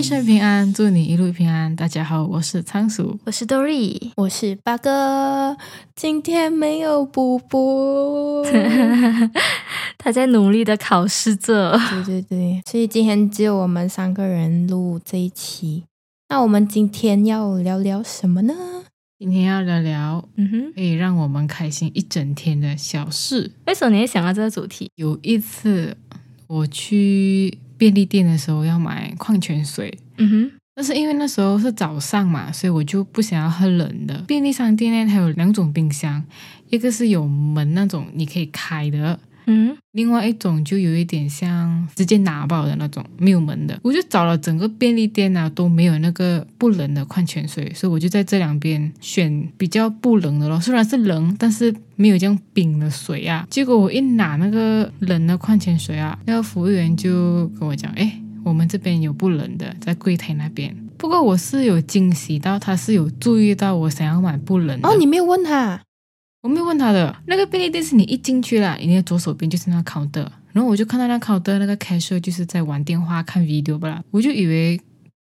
一生平安，祝你一路平安。大家好，我是仓鼠，我是 Dory，我是八哥。今天没有补播，他在努力的考试着。对对对，所以今天只有我们三个人录这一期。那我们今天要聊聊什么呢？今天要聊聊，嗯哼，可以让我们开心一整天的小事。为什么你会想到这个主题？有一次我去便利店的时候要买矿泉水，嗯哼，但是因为那时候是早上嘛，所以我就不想要喝冷的。便利商店呢，它有两种冰箱，一个是有门那种你可以开的，嗯，另外一种就有一点像直接拿爆的那种没有门的。我就找了整个便利店啊都没有那个不冷的矿泉水，所以我就在这两边选比较不冷的咯。虽然是冷，但是没有这样冰的水啊。结果我一拿那个冷的矿泉水啊，那个服务员就跟我讲：“哎，我们这边有不冷的，在柜台那边。”不过我是有惊喜到，他是有注意到我想要买不冷的。哦，你没有问他？我没有问他的那个便利店是你一进去啦，你的左手边就是那个 counter，然后我就看到那 counter 那个 cashier 就是在玩电话看 video 吧啦，我就以为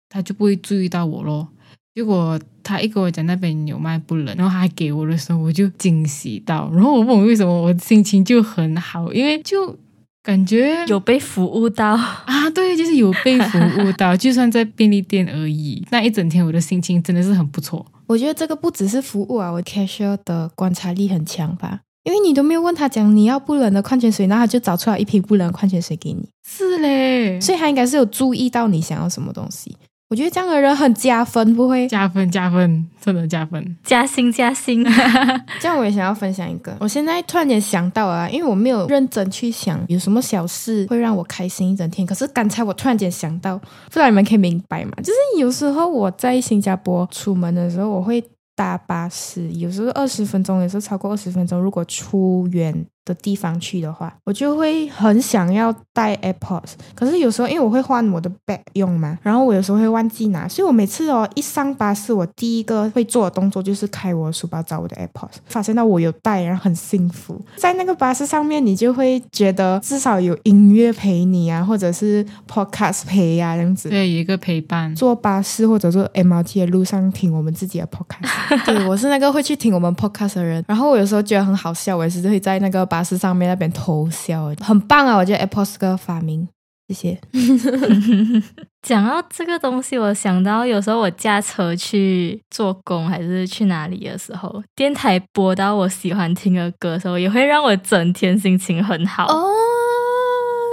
他就不会注意到我咯。结果他一跟我讲那边有卖不冷，然后他还给我的时候，我就惊喜到，然后我问我为什么，我心情就很好，因为就感觉有被服务到。啊，对，就是有被服务到，就算在便利店而已，那一整天我的心情真的是很不错。我觉得这个不只是服务啊，我 cashier 的观察力很强吧？因为你都没有问他讲你要不冷的矿泉水，然后他就找出来一瓶不冷的矿泉水给你，是嘞，所以他应该是有注意到你想要什么东西。我觉得这样的人很加分，不会？加分加分，真的加分。加薪加薪，这样我也想要分享一个，我现在突然间想到啊，因为我没有认真去想有什么小事会让我开心一整天，可是刚才我突然间想到，不知道你们可以明白吗？就是有时候我在新加坡出门的时候，我会搭巴士，有时候二十分钟，有时候超过二十分钟。如果出远的地方去的话，我就会很想要带 AirPods。可是有时候因为我会换我的 bag 用嘛，然后我有时候会忘记拿，所以我每次哦一上巴士，我第一个会做的动作就是开我的书包找我的 AirPods，发现到我有带，然后很幸福。在那个巴士上面，你就会觉得至少有音乐陪你啊，或者是 Podcast 陪呀、这样子。对，有一个陪伴。坐巴士或者坐 MRT 的路上听我们自己的 podcast。对我是那个会去听我们 podcast 的人，然后我有时候觉得很好笑，我也是会在那个巴士上面那边偷笑，很棒啊！我觉得 Apple 是个发明，谢谢。讲到这个东西，我想到有时候我驾车去做工还是去哪里的时候，电台播到我喜欢听的歌的时候，也会让我整天心情很好。哦，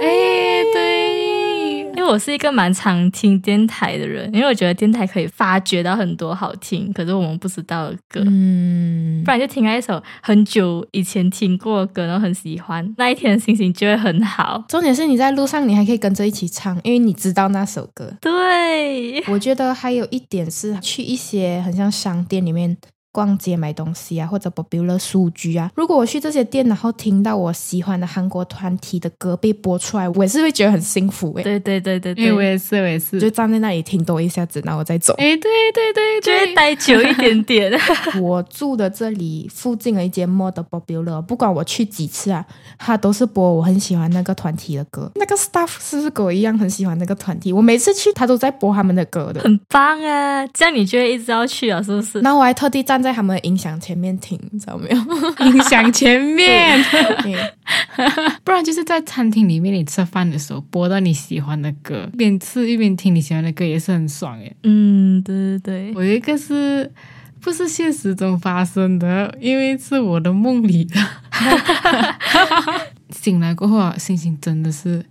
哎，我是一个蛮常听电台的人，因为我觉得电台可以发掘到很多好听，可是我们不知道的歌，嗯不，然就听到一首很久以前听过的歌，然后很喜欢，那一天的心情就会很好。重点是你在路上你还可以跟着一起唱，因为你知道那首歌。对，我觉得还有一点是去一些很像商店里面逛街买东西啊，或者 popular 书局啊。如果我去这些店，然后听到我喜欢的韩国团体的歌被播出来，我也是会觉得很幸福诶。对对对对对，我也是，我也是。就站在那里听多一下子，然后我再走。哎，对对对就会，待久一点点。我住的这里附近的一间 mod popular，不管我去几次啊，他都是播我很喜欢那个团体的歌。那个 staff 是不是跟我一样很喜欢那个团体？我每次去，他都在播他们的歌的。很棒啊！这样你就会一直要去啊，是不是？那我还特地站在他们的音响前面听，你知道没有？音响前面，不然就是在餐厅里面你吃饭的时候播到你喜欢的歌，一边吃一边听你喜欢的歌也是很爽诶。嗯，对对对，我有一个是不是现实中发生的，因为是我的梦里的。醒来过后啊，心情真的是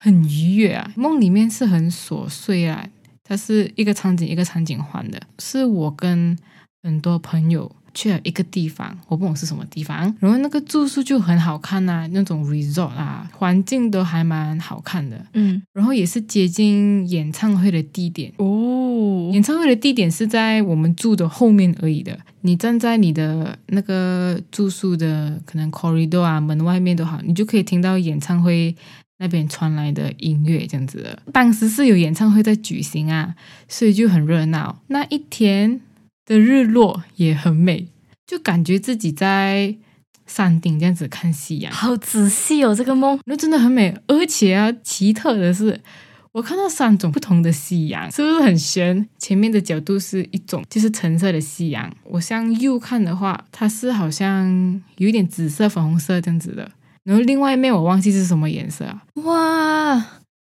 很愉悦啊。梦里面是很琐碎啊，它是一个场景一个场景换的，是我跟很多朋友去了一个地方，我不懂是什么地方，然后那个住宿就很好看呐、那种 resort 啊，环境都还蛮好看的，嗯，然后也是接近演唱会的地点。哦，演唱会的地点是在我们住的后面而已的。你站在你的那个住宿的可能 corridor 啊门外面都好，你就可以听到演唱会那边传来的音乐这样子的。当时是有演唱会在举行啊，所以就很热闹。那一天的日落也很美，就感觉自己在山顶这样子看夕阳。好仔细哦，这个梦。那真的很美，而且啊，奇特的是，我看到三种不同的夕阳，是不是很悬？前面的角度是一种，就是橙色的夕阳。我向右看的话，它是好像有一点紫色、粉红色这样子的。然后另外一面我忘记是什么颜色啊，哇，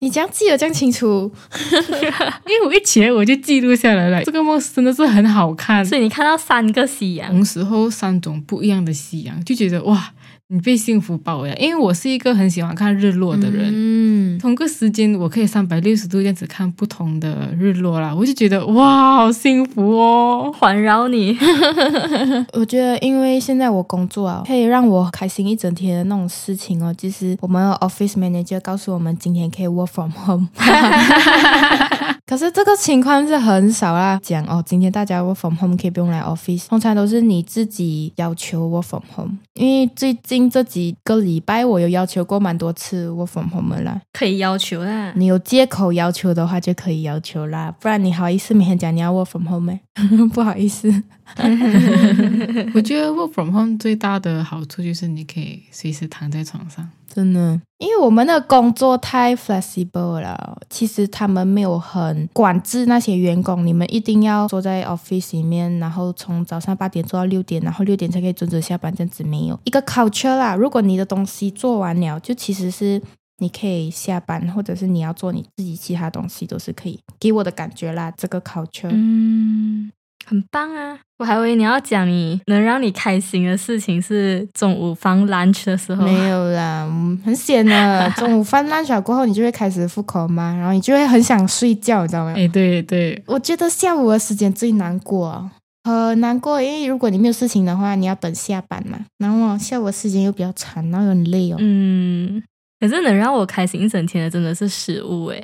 你这样记得这样清楚，因为我一起来我就记录下来了。这个梦真的是很好看，所以你看到三个夕阳，同时候三种不一样的夕阳，就觉得哇。你被幸福包围了，因为我是一个很喜欢看日落的人。嗯，同个时间我可以三百六十度这样子看不同的日落啦，我就觉得哇，好幸福哦，环绕你。我觉得，因为现在我工作啊，可以让我开心一整天的那种事情哦，就是我们 office manager 告诉我们今天可以 work from home。可是这个情况是很少啦，讲哦，今天大家 work from home 可以不用来 office，通常都是你自己要求 work from home，因为最近。这几个礼拜，我有要求过蛮多次我 from home 啦，可以要求啦。你有借口要求的话，就可以要求啦，不然你好意思每天讲你要 work from home 吗？不好意思。我觉得 work from home 最大的好处就是你可以随时躺在床上。真的，因为我们的工作太 flexible 了，其实他们没有很管制那些员工，你们一定要坐在 office 里面，然后从早上八点做到六点，然后六点才可以准时下班，这样子没有一个 culture 啦。如果你的东西做完了，就其实是你可以下班，或者是你要做你自己其他东西都是可以。给我的感觉啦，这个 culture，嗯。很棒啊！我还以为你要讲你能让你开心的事情是中午放 lunch 的时候。没有啦，很闲的。中午放 lunch 过后，你就会开始复口嘛，然后你就会很想睡觉，你知道吗？哎，对对，我觉得下午的时间最难过，很难过，因为如果你没有事情的话，你要等下班嘛，然后下午的时间又比较长，然后很累哦。嗯，可是能让我开心一整天的真的是食物哎。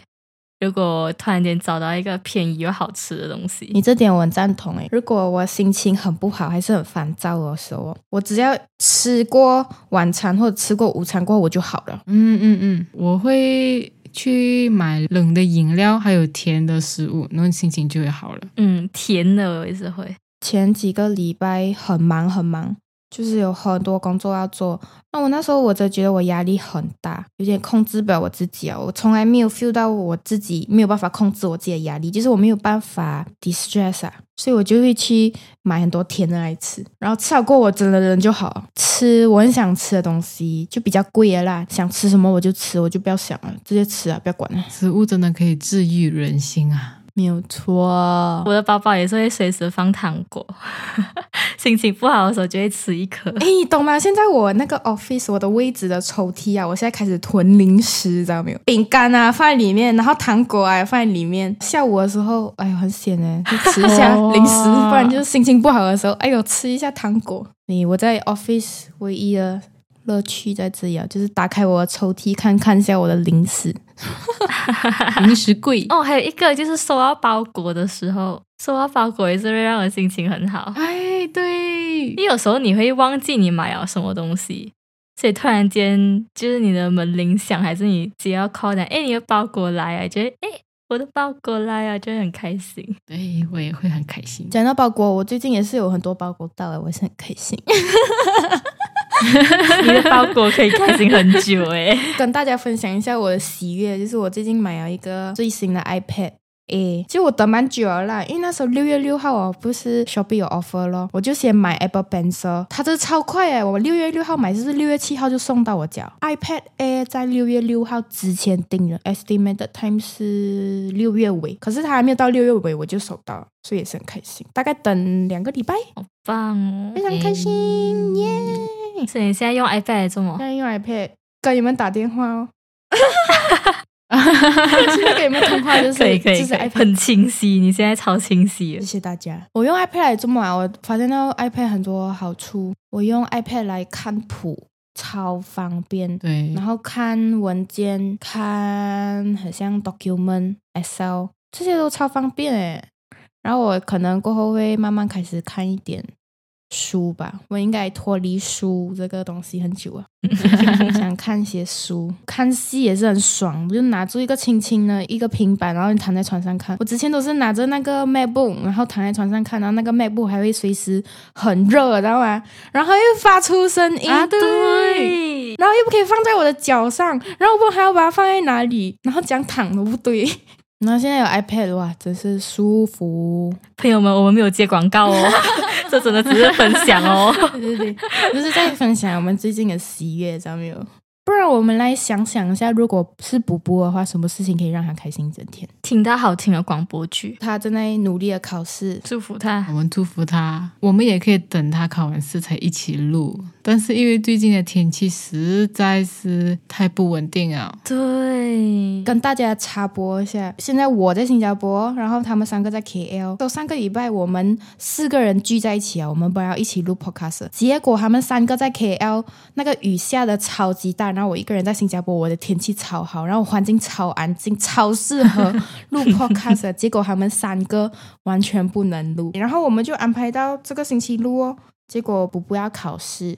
如果突然间找到一个便宜又好吃的东西，你这点我很赞同诶。如果我心情很不好，还是很烦躁的时候，我只要吃过晚餐或者吃过午餐过后，我就好了。嗯嗯嗯，我会去买冷的饮料，还有甜的食物，然后心情就会好了。嗯，甜的我也是会。前几个礼拜很忙很忙。就是有很多工作要做，那我那时候我就觉得我压力很大，有点控制不了我自己啊。我从来没有 feel 到我自己没有办法控制我自己的压力，就是我没有办法 distress 啊，所以我就会去买很多甜的来吃，然后吃好过我整个人就好。吃我很想吃的东西，就比较贵的啦，想吃什么我就吃，我就不要想了，直接吃啊，不要管了。食物真的可以治愈人心啊。没有错，我的包包也是会随时放糖果，心情不好的时候就会吃一颗。哎，你懂吗？现在我那个 office 我的位置的抽屉啊，我现在开始囤零食，知道没有？饼干啊放在里面，然后糖果啊放在里面。下午的时候，哎呦很闲哎，就吃一下 零食，不然就是心情不好的时候，哎呦吃一下糖果。你我在 office 唯一的。乐趣在这里啊，就是打开我的抽屉看看一下我的零食，零食柜哦。还有一个就是收到包裹的时候，收到包裹也是会让我心情很好。哎，对，你有时候你会忘记你买了什么东西，所以突然间就是你的门铃响，还是你只要 call 讲，哎，你的包裹来啊，觉得哎，我的包裹来啊，就会很开心。对，我也会很开心。讲到包裹，我最近也是有很多包裹到了，我是很开心。你的包裹可以开心很久哎！跟大家分享一下我的喜悦，就是我最近买了一个最新的 iPad。诶，其实我等蛮久了啦，因为那时候六月六号哦，不是 Shopee 有 offer 咯，我就先买 Apple Pencil，它这超快诶，我六月六号买就是六月七号就送到我家。iPad Air 在六月六号之前订了，estimated time 是六月尾，可是它还没有到六月尾我就收到了，所以也是很开心。大概等两个礼拜，好棒哦，非常开心耶！所以你现在用 iPad 做吗？现在用 iPad 跟你们打电话哦。现在给你们通话就是可以可以，很清晰。你现在超清晰，谢谢大家。我用 iPad 来做嘛，我发现到 iPad 很多好处。我用 iPad 来看谱，超方便。对，然后看文件，看很像 document、Excel 这些都超方便诶。然后我可能过后会慢慢开始看一点。书吧，我应该脱离书这个东西很久了。想看一些书，看戏也是很爽。我就拿住一个轻轻的一个平板，然后你躺在床上看。我之前都是拿着那个 MacBook，然后躺在床上看，然后那个 MacBook 还会随时很热，知道吗？然后又发出声音，对，然后又不可以放在我的脚上，然后我还要把它放在哪里，然后讲躺都不对。然后现在有 iPad 哇，真是舒服。朋友们，我们没有接广告哦，这真的只是分享哦。对对对，就是在分享我们最近的喜悦，知道没有？不然我们来想想一下，如果是补播的话，什么事情可以让他开心一整天？听到好听的广播剧，他正在努力的考试，祝福他。我们祝福他，我们也可以等他考完试才一起录。但是因为最近的天气实在是太不稳定啊，对，跟大家插播一下，现在我在新加坡，然后他们三个在 KL。都上个礼拜我们四个人聚在一起啊，我们本来要一起录 podcast，结果他们三个在 KL，那个雨下的超级大，然后我一个人在新加坡，我的天气超好，然后环境超安静，超适合录 podcast，结果他们三个完全不能录，然后我们就安排到这个星期录哦。结果补补要考试，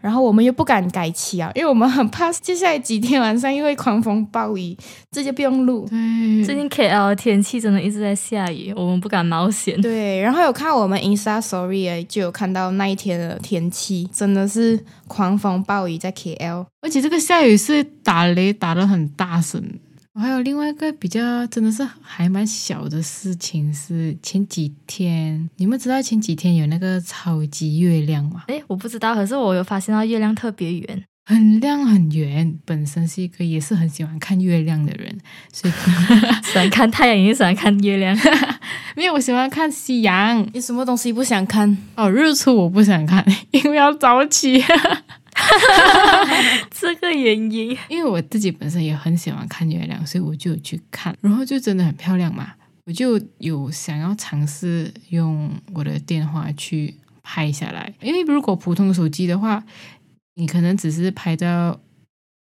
然后我们又不敢改期啊，因为我们很怕 接下来几天晚上又会狂风暴雨，这就不用录。对，最近 KL 的天气真的一直在下雨，我们不敢冒险。对，然后有看我们 Insta Story 就有看到那一天的天气，真的是狂风暴雨在 KL，而且这个下雨是打雷打得很大声。还有另外一个比较真的是还蛮小的事情是前几天，你们知道前几天有那个超级月亮吗？哎，我不知道，可是我有发现到月亮特别圆，很亮很圆。本身是一个也是很喜欢看月亮的人，所以 喜欢看太阳也喜欢看月亮。没有，我喜欢看夕阳。你什么东西不想看？哦，日出我不想看，因为要早起。这个原因，因为我自己本身也很喜欢看月亮，所以我就去看，然后就真的很漂亮嘛。我就有想要尝试用我的电话去拍下来，因为如果普通手机的话，你可能只是拍到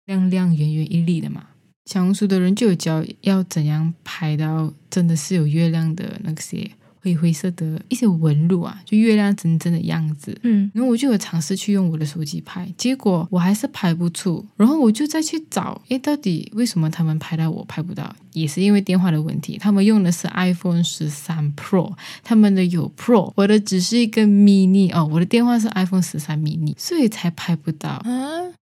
亮亮圆圆一粒的嘛。小红书的人就有教要怎样拍到真的是有月亮的那些。灰灰色的一些纹路啊，就月亮真正的样子。嗯，然后我就有尝试去用我的手机拍，结果我还是拍不出。然后我就再去找，诶，到底为什么他们拍到我拍不到？也是因为电话的问题。他们用的是 iPhone 十三 Pro，他们的有 Pro，我的只是一个 mini 哦。我的电话是 iPhone 十三 mini，所以才拍不到。啊？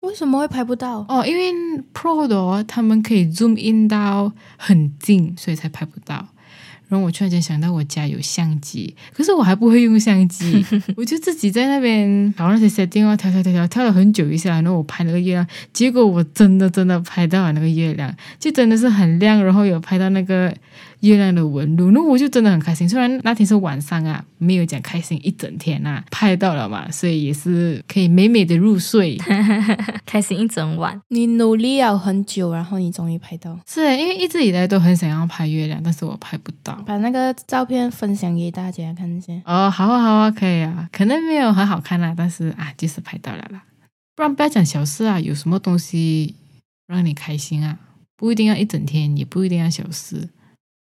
为什么会拍不到？哦，因为 Pro 的哦，他们可以 zoom in 到很近，所以才拍不到。然后我突然间想到，我家有相机，可是我还不会用相机，我就自己在那边搞那些 setting 啊，调调调调，跳了很久一下，然后我拍那个月亮，结果我真的真的拍到了那个月亮，就真的是很亮，然后有拍到那个。月亮的纹路，那我就真的很开心。虽然那天是晚上啊，没有讲开心一整天啊，拍到了嘛，所以也是可以美美的入睡，开心一整晚。你努力了很久，然后你终于拍到。是因为一直以来都很想要拍月亮，但是我拍不到。把那个照片分享给大家看一下。哦，好啊，好啊，可以啊。可能没有很好看啊，但是啊，就是拍到了啦。不然不要讲小事啊，有什么东西让你开心啊？不一定要一整天，也不一定要小事。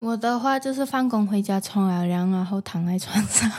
我的话就是放工回家冲完凉，然后躺在床上。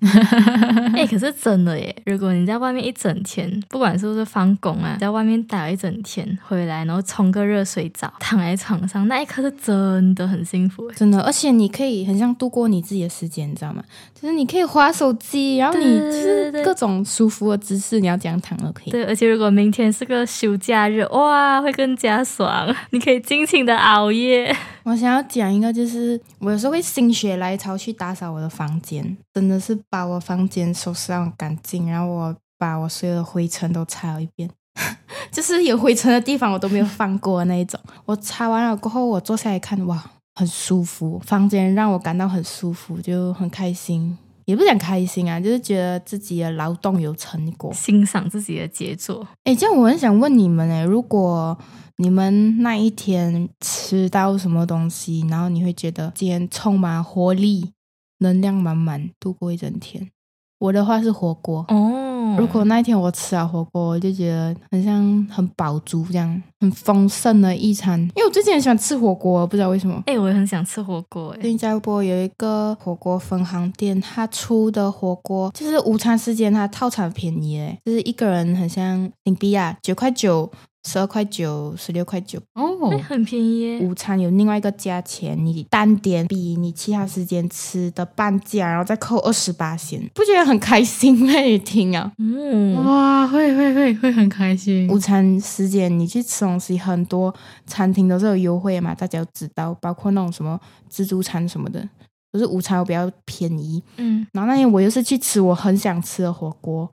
哎，可是真的耶！如果你在外面一整天，不管是不是放工啊，在外面打了一整天，回来然后冲个热水澡，躺在床上，那一刻是真的很幸福，真的。而且你可以很像度过你自己的时间，你知道吗？就是你可以划手机，然后你就是各种舒服的姿势，你要这样躺都可以。对，而且如果明天是个休假日，哇，会更加爽，你可以尽情的熬夜。我想要讲一个，就是我有时候会心血来潮去打扫我的房间，真的是把我房间收拾很干净，然后我把我所有的灰尘都擦了一遍，就是有灰尘的地方我都没有放过那一种。我擦完了过后，我坐下来看，哇，很舒服，房间让我感到很舒服，就很开心，也不讲开心啊，就是觉得自己的劳动有成果，欣赏自己的杰作。哎，这样我很想问你们，哎，如果你们那一天吃到什么东西，然后你会觉得今天充满活力、能量满满，度过一整天。我的话是火锅哦。如果那一天我吃了火锅，我就觉得很像很饱足，这样很丰盛的一餐。因为我最近很喜欢吃火锅，不知道为什么。哎，我也很想吃火锅。欸，新加坡有一个火锅分行店，他出的火锅就是午餐时间，它套餐便宜，哎，就是一个人很像新币啊，九块九。十二块九、十六块九。哦哎，，很便宜耶。午餐有另外一个价钱，你单点比你其他时间吃的半价，然后再扣二十八先，不觉得很开心吗？你听啊，嗯，哇，会会会会很开心。午餐时间你去吃东西，很多餐厅都是有优惠嘛，大家都知道，包括那种什么自助餐什么的，都是午餐比较便宜。嗯，然后那天我又是去吃我很想吃的火锅，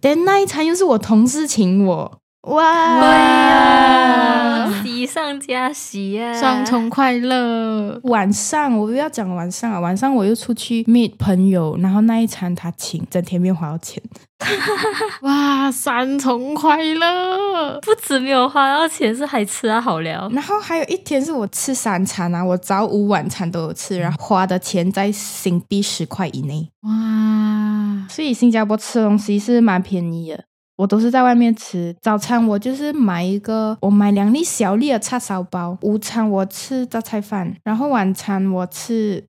但那一餐又是我同事请我，哇！对呀，喜上加喜呀，双重快乐，晚上我又要讲晚上啊，晚上我又出去 meet 朋友，然后那一餐他请，整天没有花到钱。哇，三重快乐。不止没有花到钱，是还吃到好聊。然后还有一天是我吃三餐啊，我早午晚餐都有吃，然后花的钱在新币十块以内，哇，所以新加坡吃东西是蛮便宜的。我都是在外面吃，早餐我就是买一个，我买两粒小粒的叉烧包，午餐我吃榨菜饭，然后晚餐我吃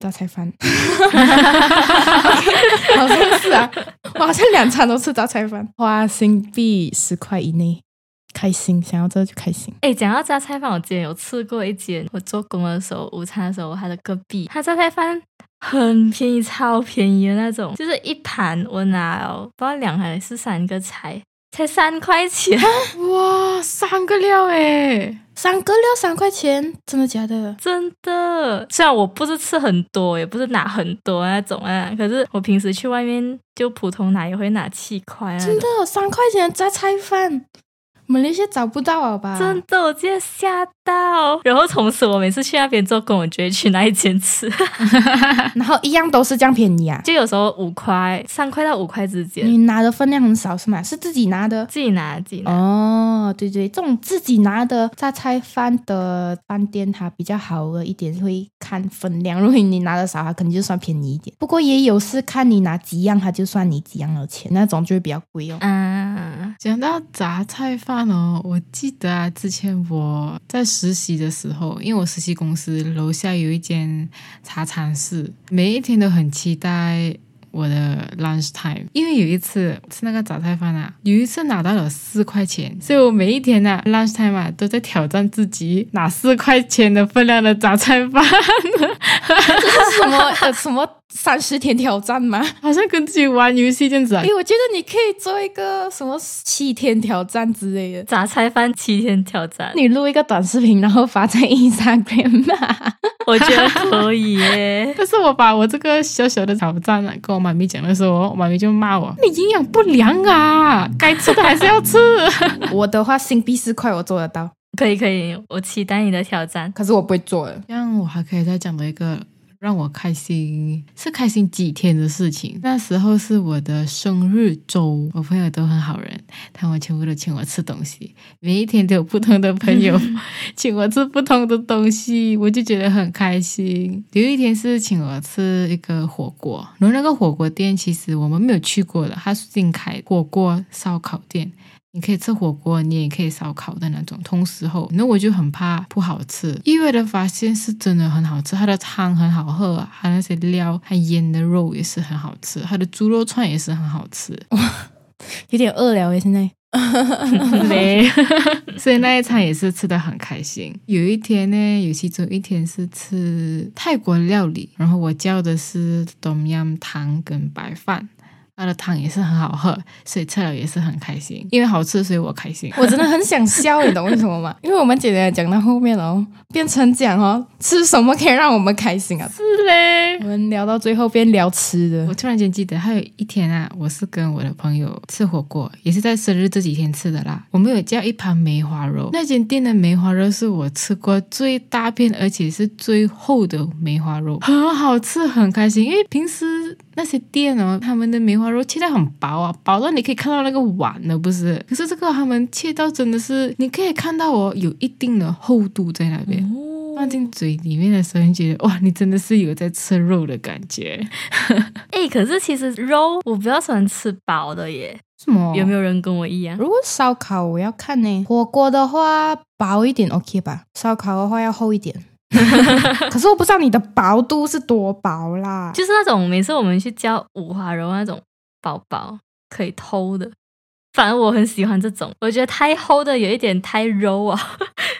榨菜饭，好像是啊，我好像两餐都吃榨菜饭，花新币十块以内，开心，想要这就开心。哎，讲到榨菜饭，我之前有吃过一间，我做工的时候，午餐的时候，它的隔壁，它榨菜饭很便宜，超便宜的那种，就是一盘我拿了不知道两还是三个菜，才三块钱，哇，三个料哎，三个料三块钱，真的假的？真的。虽然我不是吃很多，也不是拿很多那种啊，可是我平时去外面就普通拿也会拿七块啊。真的三块钱的杂菜饭，马来西亚找不到了吧？真的，我直接吓到。然后从此我每次去那边做工，我就会去那一间吃。然后一样都是这样便宜啊？就有时候五块、三块到五块之间，你拿的分量很少是吗？是自己拿的？自己拿自己拿。哦，对对，这种自己拿的榨菜饭的饭店，它比较好的一点会看分量，如果你拿的少，它可能就算便宜一点。不过也有是看你拿几样，它就算你几样的钱，那种就会比较贵哦。啊，讲到杂菜饭哦，我记得啊，之前我在实习的时候，因为我实习公司楼下有一间茶餐室，每一天都很期待我的 lunch time，因为有一次吃那个杂菜饭啊，有一次拿到了四块钱，所以我每一天啊 lunch time 啊都在挑战自己拿四块钱的分量的杂菜饭，什么呃什么三十天挑战吗？好像跟自己玩游戏这样子啊哎，。我觉得你可以做一个什么七天挑战之类的。杂菜饭七天挑战，你录一个短视频，然后发在 Instagram 吧。我觉得可以耶。但是我把我这个小小的挑战啊跟我妈咪讲的时候，我妈咪就骂我：“你营养不良啊，该吃的还是要吃。我的话，新币四块我做得到，可以可以，我期待你的挑战。可是我不会做的”。这样我还可以再讲到一个让我开心，是开心几天的事情。那时候是我的生日周，我朋友都很好人，他们全部都请我吃东西，每一天都有不同的朋友 请我吃不同的东西，我就觉得很开心。有一天是请我吃一个火锅，然后那个火锅店其实我们没有去过的，它是新开火锅烧烤店。你可以吃火锅，你也可以烧烤的那种。同时候，那我就很怕不好吃，意外的发现是真的很好吃，它的汤很好喝啊，它那些料，它腌的肉也是很好吃，它的猪肉串也是很好吃。有点饿了耶，现在。没，所以那一餐也是吃的很开心。有一天呢，有其中一天是吃泰国料理，然后我叫的是冬阴汤跟白饭。它的汤也是很好喝，所以吃了也是很开心，因为好吃，所以我开心。我真的很想笑，你懂为什么吗？因为我们姐姐讲到后面哦，变成讲哦，吃什么可以让我们开心啊？是嘞我，们聊到最后边聊吃的我，突然间记得还有一天啊，我是跟我的朋友吃火锅，也是在生日这几天吃的啦。我们有叫一盘梅花肉，那间店的梅花肉是我吃过最大片，而且是最厚的梅花肉，很好吃，很开心。因为平时那些店哦，他们的梅花肉切得很薄啊，薄到你可以看到那个碗的，不是？可是这个他们切到真的是，你可以看到哦，有一定的厚度在那边。放进嘴里面的时候，你觉得哇，你真的是有在吃肉的感觉。哎，可是其实肉我比较喜欢吃薄的耶，什么有没有人跟我一样？如果烧烤我要看呢，火锅的话薄一点 OK 吧，烧烤的话要厚一点。可是我不知道你的薄度是多薄啦，就是那种每次我们去叫五花肉那种薄薄可以偷的反正我很喜欢这种，我觉得太厚的有一点太肉啊，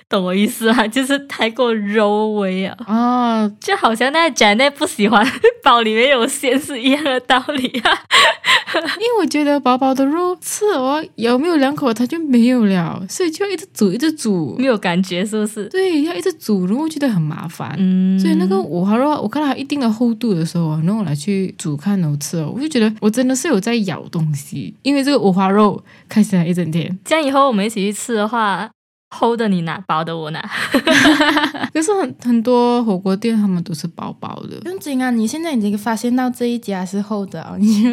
懂我意思啊？就是太过肉味啊，哦，就好像那个 Janet 不喜欢包里面有馅是一样的道理啊。因为我觉得薄薄的肉吃哦，咬没有两口它就没有了，所以就要一直煮，一直煮没。有感觉是不是？对，要一直煮，然后我觉得很麻烦。嗯，所以那个五花肉，我看到它一定的厚度的时候啊，然后我来去煮看然后吃哦，我就觉得我真的是有在咬东西，因为这个五花肉开心了一整天。这样以后我们一起去吃的话，厚的你拿，薄的我拿。可是很很多火锅店他们都是薄薄的不，用紧啊，你现在已经发现到这一家是厚的哦，你就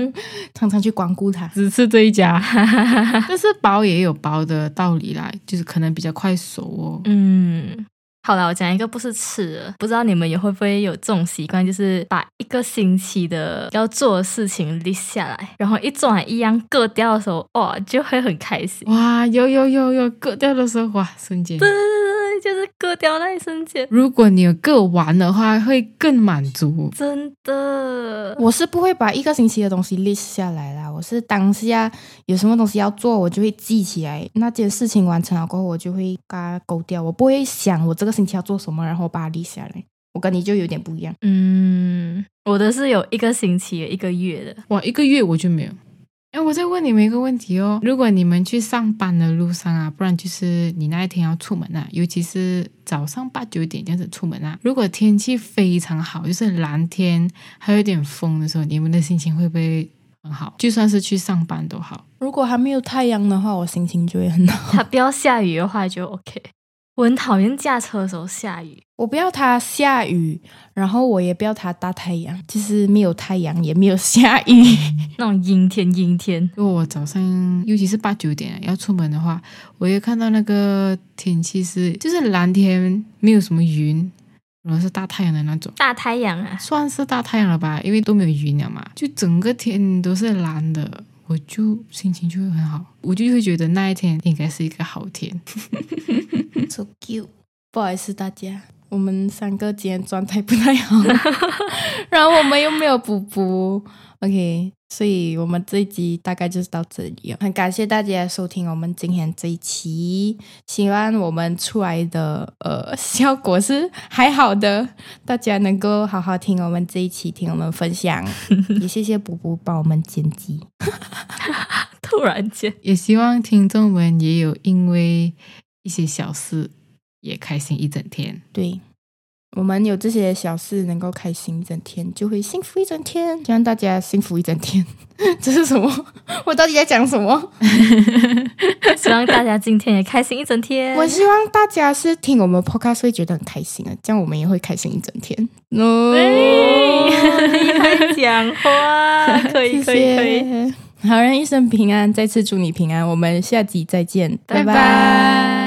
常常去光顾它。只吃这一家，但是薄也有薄的道理啦，就是可能比较快熟哦。嗯，好了，我讲一个不是吃的，不知道你们也会不会有这种习惯，就是把一个星期的要做的事情 list 下来，然后一做完一样割掉的时候，哇，就会很开心。哇，有有有有割掉的时候，哇，瞬间。对对对，就是割掉那一瞬间，如果你有割完的话，会更满足。真的。我是不会把一个星期的东西 list 下来啦，我是当下有什么东西要做，我就会记起来。那件事情完成了过后，我就会把它勾掉，我不会想我这个星期要做什么，然后把它立下来。我跟你就有点不一样。嗯，我的是有一个星期、一个月的。哇，一个月我就没有。哎，我再问你们一个问题哦，如果你们去上班的路上啊，不然就是你那一天要出门啊，尤其是早上八九点这样子出门啊，如果天气非常好，就是蓝天，还有一点风的时候，你们的心情会不会很好？就算是去上班都好。如果还没有太阳的话，我心情就会很好。它不要下雨的话就 OK。我很讨厌驾车的时候下雨。我不要它下雨，然后我也不要它大太阳，就是没有太阳也没有下雨。那种阴天阴天，如果我早上，尤其是八九点要出门的话，我也看到那个天气是就是蓝天，没有什么云，然后是大太阳的那种。大太阳啊，算是大太阳了吧，因为都没有云了嘛，就整个天都是蓝的，我就心情就会很好，我就会觉得那一天应该是一个好天。So cute，不好意思大家，我们三个今天状态不太好，然后我们又没有补补，OK，所以我们这一集大概就是到这里了。很感谢大家收听我们今天这一期，希望我们出来的呃效果是还好的，大家能够好好听我们这一期，听我们分享，也谢谢补补帮我们剪辑。突然间，也希望听众们也有因为一些小事也开心一整天。对，我们有这些小事能够开心一整天，就会幸福一整天。希望大家幸福一整天。这是什么？我到底在讲什么？希望大家今天也开心一整天。我希望大家是听我们 podcast 会觉得很开心啊，这样我们也会开心一整天。哦，哎厉害讲话，可以可以可以。好人一生平安，再次祝你平安。我们下集再见，拜拜